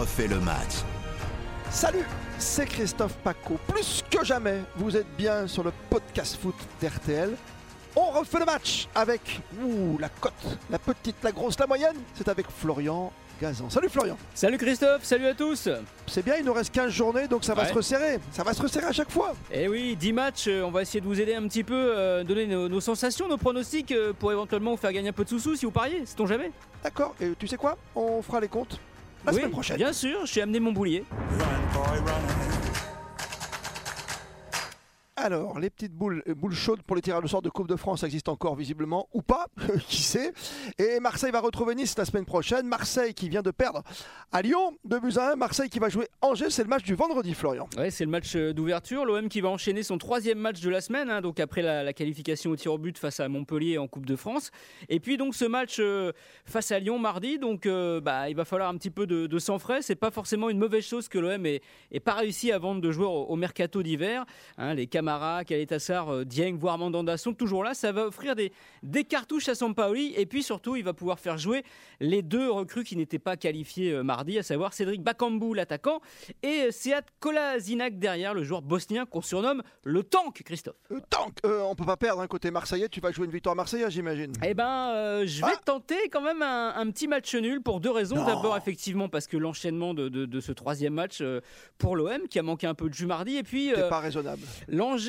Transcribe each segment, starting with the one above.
refait le match. Salut, c'est Christophe Paco. Plus que jamais, vous êtes bien sur le podcast foot d'RTL. On refait le match avec ouh, la cote, la petite, la grosse, la moyenne. C'est avec Florian Gazan. Salut Florian. Salut Christophe, salut à tous. C'est bien, il nous reste 15 journées, donc ça va Ouais. se resserrer. Ça va se resserrer à chaque fois. Eh oui, 10 matchs, euh, on va essayer de vous aider un petit peu, euh, donner nos, nos sensations, nos pronostics euh, pour éventuellement vous faire gagner un peu de sous-sous si vous pariez, sait-on jamais D'accord, et tu sais quoi? On fera les comptes la Oui, semaine prochaine. Bien sûr, j'ai amené mon boulier. Alors, les petites boules, euh, chaudes pour les tirages de sort de Coupe de France existent encore visiblement, ou pas, qui sait. Et Marseille va retrouver Nice la semaine prochaine. Marseille qui vient de perdre à Lyon, 2 buts à 1. Marseille qui va jouer Angers, c'est le match du vendredi, Florian. Ouais, c'est le match euh, d'ouverture. L'OM qui va enchaîner son troisième match de la semaine, hein, donc après la, qualification au tir au but face à Montpellier en Coupe de France. Et puis donc ce match euh, face à Lyon mardi, donc bah, il va falloir un petit peu de, sang frais. C'est pas forcément une mauvaise chose que l'OM ait, ait pas réussi à vendre de joueurs au, au mercato d'hiver. Hein, les Camara, Kaletassar, euh, Dieng, voire Mandanda sont toujours là. Ça va offrir des, des cartouches à Sampaoli. Et puis surtout, il va pouvoir faire jouer les deux recrues qui n'étaient pas qualifiées euh, mardi, à savoir Cédric Bakambu, l'attaquant, et euh, Sead Kolasinac derrière, le joueur bosnien qu'on surnomme le tank, Christophe. Euh, tank, euh, on peut pas perdre un côté marseillais, tu vas jouer une victoire marseillaise, j'imagine. Eh ben, euh, je vais Ah. tenter quand même un, un petit match nul pour deux raisons. D'abord, effectivement, parce que l'enchaînement de, de- de ce troisième match euh, pour l'OM, qui a manqué un peu de jus mardi, et puis euh, pas raisonnable.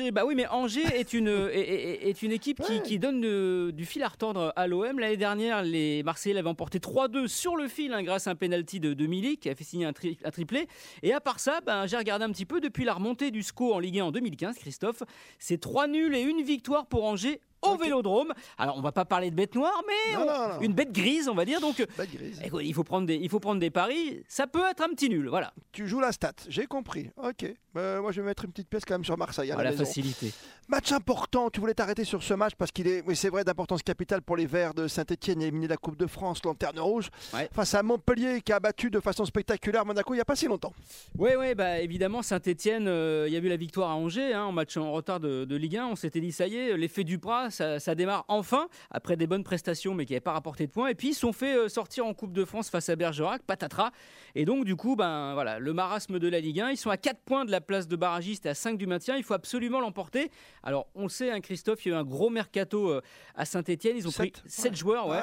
l'Angers. Bah oui, mais Angers est une est, est- est une équipe qui, Ouais. qui donne euh, du fil à retordre à l'OM. L'année dernière, les Marseillais l'avaient emporté 3-2 sur le fil hein, grâce à un penalty de, de Milik qui a fait signer un, tri- un triplé. Et à part ça, ben, j'ai regardé un petit peu depuis la remontée du SCO en Ligue 1 en 2015, Christophe. C'est 3 nuls et une victoire pour Angers au. Vélodrome. Alors, on va pas parler de bête noire, mais Non, on- non, non. une bête grise, on va dire. Donc, Bête grise. écoute, il faut prendre des, il faut prendre des paris. Ça peut être un petit nul, voilà. Tu joues la stat, j'ai compris. Ok. Euh, moi, je vais mettre une petite pièce quand même sur Marseille. à la facilité. Match important, tu voulais t'arrêter sur ce match parce qu'il est, oui, c'est vrai, d'importance capitale pour les Verts de Saint-Etienne, éliminé de la Coupe de France, lanterne rouge, Ouais. face à Montpellier qui a battu de façon spectaculaire Monaco il n'y a pas si longtemps. Oui, oui, bah évidemment, Saint-Etienne, il y a eu la victoire à Angers, hein, en match en retard de, de Ligue 1. On s'était dit, ça y est, l'effet du bras, ça, ça démarre enfin, après des bonnes prestations, mais qui n'avaient pas rapporté de points. Et puis, ils sont fait euh, sortir en Coupe de France face à Bergerac, patatras. Et donc, du coup, ben voilà, le marasme de la Ligue 1. Ils sont à 4 points de la place de barragiste et à 5 du maintien. Il faut absolument l'emporter. Alors, on le sait, hein, Christophe, il y a eu un gros mercato euh, à Saint-Etienne. Ils ont Sept. pris 7 Ouais. joueurs, ouais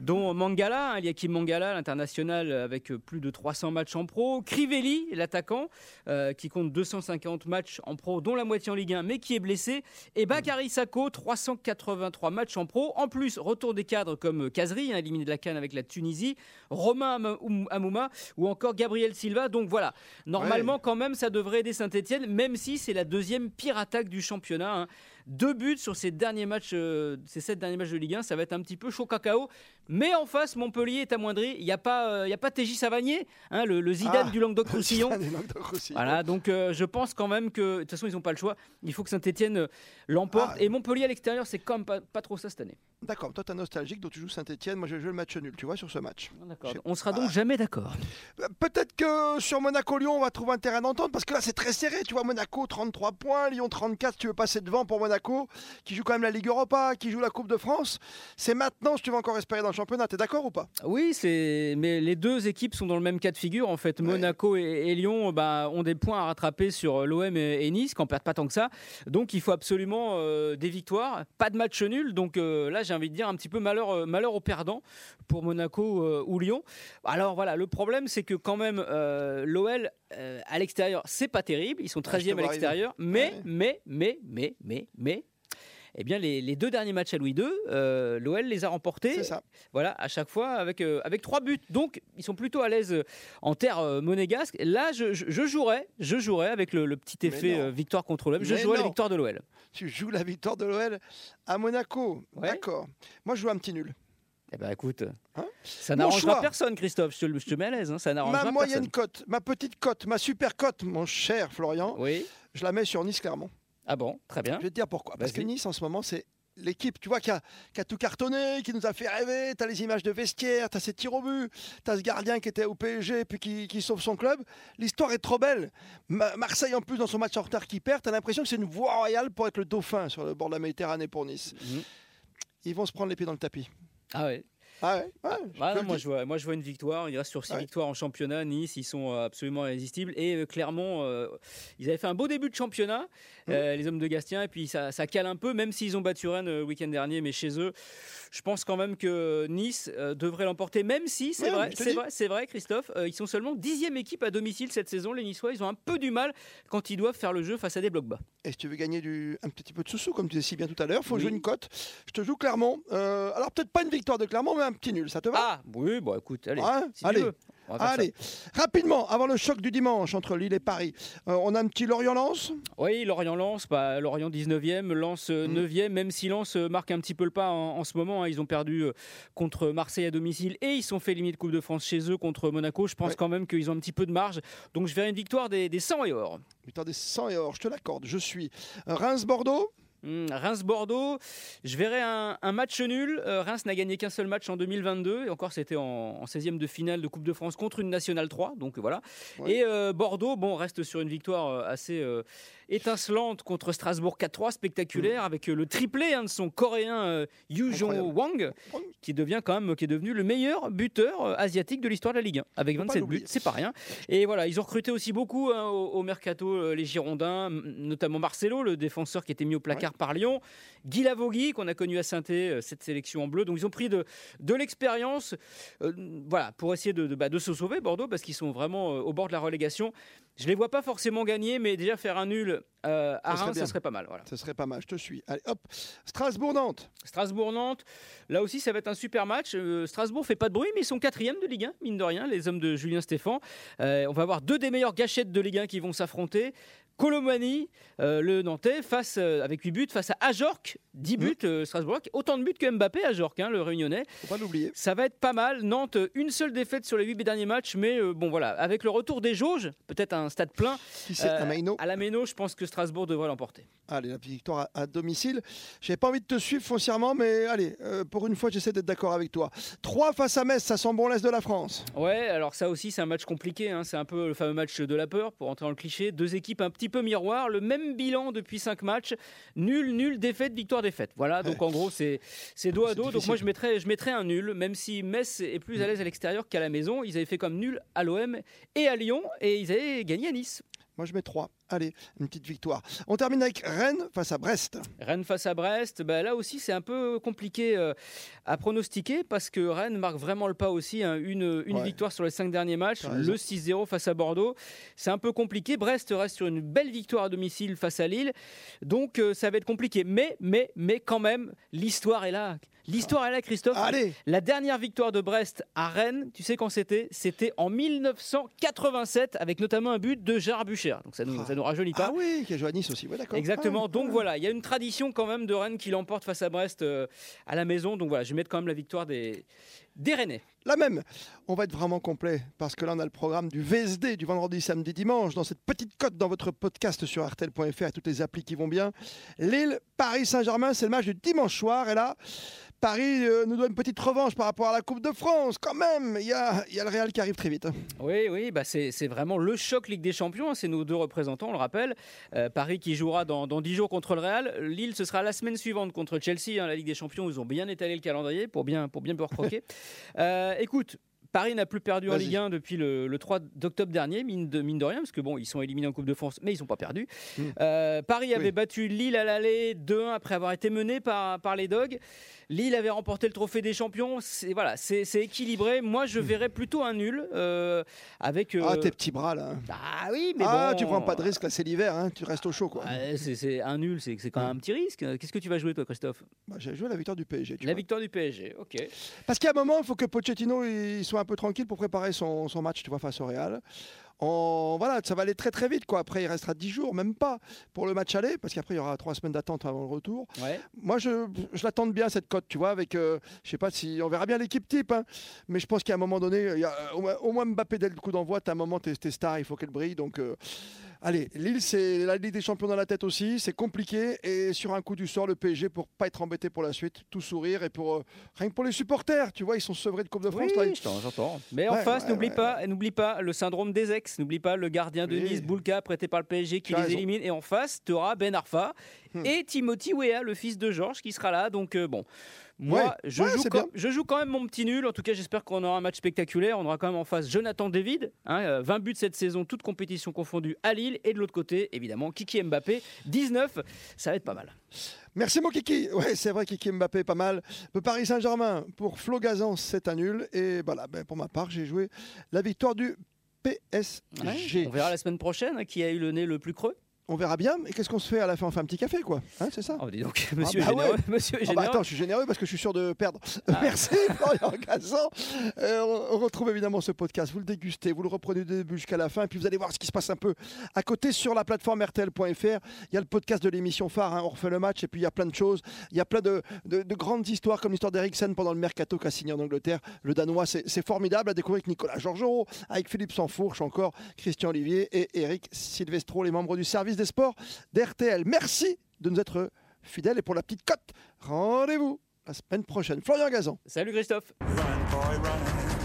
dont Mangala, hein, Eliakim Mangala, l'international euh, avec plus de 300 matchs en pro, Crivelli, l'attaquant, euh, qui compte 250 matchs en pro, dont la moitié en Ligue 1, mais qui est blessé, et Bakary Sako, 383 matchs en pro. En plus, retour des cadres comme Kazri, hein, éliminé de la Cannes avec la Tunisie, Romain Am- Amouma ou encore Gabriel Silva. Donc voilà, normalement quand même, ça devrait aider Saint-Etienne, même si c'est la deuxième pire attaque du championnat. hein. Deux buts sur ces derniers matchs, euh, ces sept derniers matchs de Ligue 1, ça va être un petit peu chaud cacao. Mais en face, Montpellier est amoindri. Il n'y a pas, euh, il y a pas TJ Savanier, hein, le, le Zidane Ah. du Languedoc-Roussillon. Voilà, donc euh, je pense quand même que de toute façon ils n'ont pas le choix. Il faut que Saint-Etienne l'emporte Ah. et Montpellier à l'extérieur, c'est quand même pas, pas trop ça cette année. D'accord, toi t'es nostalgique, donc tu joues Saint-Etienne, moi je jouer le match nul, tu vois, sur ce match. Je- On sera donc jamais d'accord. Euh, Peut-être que sur Monaco-Lyon, on va trouver un terrain d'entente, parce que là c'est très serré, tu vois, Monaco 33 points, Lyon 34, si tu veux passer devant pour Monaco, qui joue quand même la Ligue Europa, qui joue la Coupe de France. C'est maintenant si tu veux encore espérer dans le championnat, t'es d'accord ou pas? Oui, c'est mais les deux équipes sont dans le même cas de figure en fait. Monaco et, et Lyon bah, ont des points à rattraper sur l'OM et, et Nice, qui en perdent pas tant que ça. Donc il faut absolument euh, des victoires, pas de match nul. Donc euh, là, j'ai envie de dire un petit peu malheur, euh, malheur aux perdants pour Monaco euh, ou Lyon. Alors voilà, le problème c'est que quand même l'OL euh, à l'extérieur, c'est pas terrible. Ils sont Ah, je te 13e à vois l'extérieur, mais, Ouais. mais mais mais mais mais eh bien, les, les deux derniers matchs à Louis II, euh, l'OL les a remportés. Ça. Voilà, à chaque fois avec, euh, avec trois buts. Donc, ils sont plutôt à l'aise euh, en terre euh, monégasque. Là, je, je, je jouerais, je jouerais avec le, le petit effet victoire contre l'OM. Je Mais jouerais la non. victoire de l'OL. Tu joues la victoire de l'OL à Monaco. Ouais. D'accord. Moi je joue un petit nul. Eh ben, écoute, Hein ça n'arrangera personne, Christophe. Je te, le- je te mets à l'aise. hein, ça n'arrangera Ma moyenne cote, ma petite cote, ma super cote, mon cher Florian, Oui. je la mets sur Nice clairement. Ah bon, très bien. Je vais te dire pourquoi. Parce que. Nice en ce moment c'est l'équipe, tu vois, qui a, qui a tout cartonné, qui nous a fait rêver. Tu as les images de vestiaire, tu as ses tirs au but, tu as ce gardien qui était au PSG puis qui, qui sauve son club. L'histoire est trop belle. Ma- Marseille, en plus, dans son match en retard qui perd, tu as l'impression que c'est une voie royale pour être le dauphin sur le bord de la Méditerranée pour Nice. Mhm. Ils vont se prendre les pieds dans le tapis. Ah ouais. Ah ouais, ouais, Ah, bah non, moi, je vois, moi je vois une victoire. Il reste sur six Ouais. victoires en championnat. Nice, ils sont euh, absolument irrésistibles. Et euh, Clermont, euh, ils avaient fait un beau début de championnat, Mmh. euh, les hommes de Gastien. Et puis ça, ça cale un peu, même s'ils ont battu Rennes le week-end dernier. Mais chez eux, je pense quand même que Nice devrait l'emporter. Même si, c'est Ouais, vrai, c'est vrai, c'est vrai, Christophe, ils sont seulement dixième équipe à domicile cette saison. Les Niçois, ils ont un peu du mal quand ils doivent faire le jeu face à des blocs bas. Et si tu veux gagner du, un petit peu de sous-sous, comme tu disais si bien tout à l'heure, faut Oui. jouer une cote. Je te joue Clermont. Alors peut-être pas une victoire de Clermont, mais un petit nul. Ça te va? Ah, oui, bon, écoute, allez. Ouais, si tu allez. veux, on va faire ça. Allez, rapidement, avant le choc du dimanche entre Lille et Paris, euh, on a un petit Lorient-Lens. Oui, Lorient-Lens, bah, Lorient 19e, Lens euh, Mhm. 9e, même si Lens euh, marque un petit peu le pas en, en ce moment. hein. ils ont perdu euh, contre Marseille à domicile et ils sont fait éliminer de Coupe de France chez eux contre Monaco. Je pense Ouais. quand même qu'ils ont un petit peu de marge. Donc je verrai une victoire des, des 100 et or. Victoire des 100 et or, je te l'accorde. Je suis euh, Reims-Bordeaux? Hum, Reims-Bordeaux, je verrai un, un match nul. Euh, Reims n'a gagné qu'un seul match en 2022 et encore c'était en, en 16e de finale de Coupe de France contre une nationale 3. Donc voilà. Ouais. Et euh, Bordeaux, bon, reste sur une victoire euh, assez euh, étincelante contre Strasbourg 4-3, spectaculaire, avec euh, le triplé hein, de son coréen euh, Yu Jong. Wang, qui devient quand même, qui est devenu le meilleur buteur euh, asiatique de l'histoire de la Ligue 1, avec Faut pas 27 buts, c'est pas rien. Et voilà, ils ont recruté aussi beaucoup hein, au, au mercato euh, les Girondins, notamment Marcelo, le défenseur qui était mis au placard par Lyon, Guy Lavogui, qu'on a connu à saint cette sélection en bleu. Donc ils ont pris de, de l'expérience, voilà, pour essayer de, de, bah, de se sauver Bordeaux, parce qu'ils sont vraiment au bord de la relégation. Je les vois pas forcément gagner, mais déjà faire un nul euh, à Reims, ça serait pas mal. Voilà. Ce serait pas mal, je te suis. Allez, hop. Strasbourg-Nantes. Strasbourg-Nantes, là aussi ça va être un super match. Euh, Strasbourg fait pas de bruit, mais ils sont quatrième de Ligue 1, mine de rien, les hommes de Julien Stéphan. Euh, on va avoir deux des meilleures gâchettes de Ligue 1 qui vont s'affronter. Colomani, euh, le Nantais, face, euh, avec 8 buts, face à Ajorc, 10 buts, euh, Strasbourg, autant de buts que Mbappé, Ajorc, hein, le Réunionnais. Faut pas l'oublier. Ça va être pas mal. Nantes, une seule défaite sur les 8 derniers matchs, mais bon voilà, avec le retour des jauges, peut-être un stade plein, Qui c'est Un Maïno à la Méno, je pense que Strasbourg devrait l'emporter. Allez, la victoire à, à domicile. J'ai pas envie de te suivre foncièrement, mais allez, pour une fois, j'essaie d'être d'accord avec toi. 3 face à Metz, ça sent bon l'Est de la France. Ouais, alors ça aussi c'est un match compliqué, hein. c'est un peu le fameux match de la peur pour entrer dans le cliché. Deux équipes un petit peu miroir, le même bilan depuis cinq matchs, nul, nul, défaite, victoire, défaite. Voilà, donc en gros c'est dos à dos. Donc moi je mettrais, je mettrais un nul, même si Metz est plus à l'aise à l'extérieur qu'à la maison. Ils avaient fait comme nul à l'OM et à Lyon et ils avaient gagné à Nice. Moi, je mets 3. Allez, une petite victoire. On termine avec Rennes face à Brest. Rennes face à Brest, bah, là aussi c'est un peu compliqué euh, à pronostiquer parce que Rennes marque vraiment le pas aussi. hein. Une, une Ouais. victoire sur les cinq derniers matchs, le 6-0 face à Bordeaux. C'est un peu compliqué. Brest reste sur une belle victoire à domicile face à Lille. Donc euh, ça va être compliqué. Mais, mais, mais quand même, l'histoire est là. L'histoire est là, Christophe. Allez, La dernière victoire de Brest à Rennes, tu sais quand c'était? C'était en 1987 avec notamment un but de Gérard Bucher. Donc ça nous, Ah. ça nous rajeunit pas. ah oui, qui a joué à Nice aussi. Ouais, d'accord. Exactement. Ah, Donc ah. voilà, il y a une tradition quand même de Rennes qui l'emporte face à Brest euh, à la maison. Donc voilà, je vais mettre quand même la victoire des, des Rennais. La même. On va être vraiment complet parce que là, on a le programme du VSD du vendredi, samedi, dimanche. Dans cette petite cote dans votre podcast sur RTL.fr et toutes les applis qui vont bien. Lille, Paris Saint-Germain, c'est le match du dimanche soir. Et là, Paris euh, nous doit une petite revanche par rapport à la Coupe de France. Quand même, il y a, il y a le Real qui arrive très vite. Oui, oui, bah c'est vraiment le choc Ligue des Champions. hein. C'est nos deux représentants, on le rappelle. Euh, Paris qui jouera dans, dans 10 jours contre le Real. Lille, ce sera la semaine suivante contre Chelsea. hein, la Ligue des Champions, ils ont bien étalé le calendrier pour bien, pour bien croquer. Euh, écoute. Paris n'a plus perdu en. Ligue 1 depuis le, le 3 d'octobre dernier, mine de, mine de rien, parce que bon, ils sont éliminés en Coupe de France, mais ils n'ont pas perdu. Mm. Euh, Paris avait Oui. battu Lille à l'aller 2-1 après avoir été mené par, par les Dogs. Lille avait remporté le trophée des champions. C'est voilà, c'est équilibré. Moi, je verrais plutôt un nul euh, avec. euh, Ah, tes petits bras là. ah oui, mais ah, bon, tu prends pas de risque là, c'est l'hiver. hein, Tu restes au chaud quoi. Ouais, c'est un nul, c'est c'est quand même un petit risque. Qu'est-ce que tu vas jouer toi, Christophe? Bah, J'ai joué la victoire du PSG. tu La vois. victoire du PSG. Ok. Parce qu'à un moment, il faut que Pochettino il soit un peu tranquille pour préparer son, son match, tu vois, face au Real. On, voilà, ça va aller très très vite quoi. Après, il restera 10 jours, même pas pour le match aller, parce qu'après il y aura 3 semaines d'attente avant le retour. Ouais. Moi, je, je l'attends bien cette cote, tu vois, avec, euh, je sais pas si on verra bien l'équipe type, hein, mais je pense qu'à un moment donné, il y a, au, moins, Mbappé dès le coup d'envoi, t'as un moment, t'es t'es star, il faut qu'elle brille, donc. euh, Allez, Lille, c'est la Ligue des Champions dans la tête aussi, c'est compliqué. Et sur un coup du sort, le PSG, pour pas être embêté pour la suite, tout sourire. Et pour euh, rien que pour les supporters, tu vois, ils sont sevrés de Coupe de France. Oui, j'entends, j'entends. Mais en face, ouais, n'oublie ouais, pas, n'oublie pas le syndrome des ex. N'oublie pas le gardien de Oui. Nice, Boulka, prêté par le PSG, qui les raison. élimine. Et en face, tu auras Ben Arfa Hmm. et Timothy Weah, le fils de Georges, qui sera là. Donc euh, bon. Moi, Ouais. je, Ouais, joue quand, bien. je joue quand même mon petit nul. En tout cas, j'espère qu'on aura un match spectaculaire. On aura quand même en face Jonathan David, hein, euh, 20 buts cette saison, toutes compétitions confondues à Lille. Et de l'autre côté, évidemment, Kiki Mbappé, 19. Ça va être pas mal. Merci mon Kiki. Ouais, c'est vrai Kiki Mbappé pas mal. Le Paris Saint-Germain pour Flo Gazan, c'est un nul. Et voilà, ben, pour ma part, j'ai joué la victoire du PSG. On verra la semaine prochaine hein, qui a eu le nez le plus creux. On verra bien. Et qu'est-ce qu'on se fait à la fin? On fait un petit café, quoi. Hein, c'est ça? Oh, dis donc, monsieur bah est généreux. ouais. Monsieur Ah bah attends, je suis généreux parce que je suis sûr de perdre. Ah. Merci Florian Gazan. Euh, on retrouve évidemment ce podcast, vous le dégustez, vous le reprenez du début jusqu'à la fin, et puis vous allez voir ce qui se passe un peu à côté sur la plateforme RTL.fr. Il y a le podcast de l'émission phare, hein, on refait le match, et puis il y a plein de choses. Il y a plein de, de- de grandes histoires, comme l'histoire d'Eriksen pendant le mercato qu'a signé en Angleterre. Le Danois, c'est formidable à découvrir avec Nicolas Georgerot, avec Philippe Sansfourche encore, Christian Olivier et Eric Silvestro, les membres du service des sports d'RTL. Merci de nous être fidèles, et pour la petite cote, rendez-vous la semaine prochaine. Florian Gazan. Salut Christophe. Run, boy, run.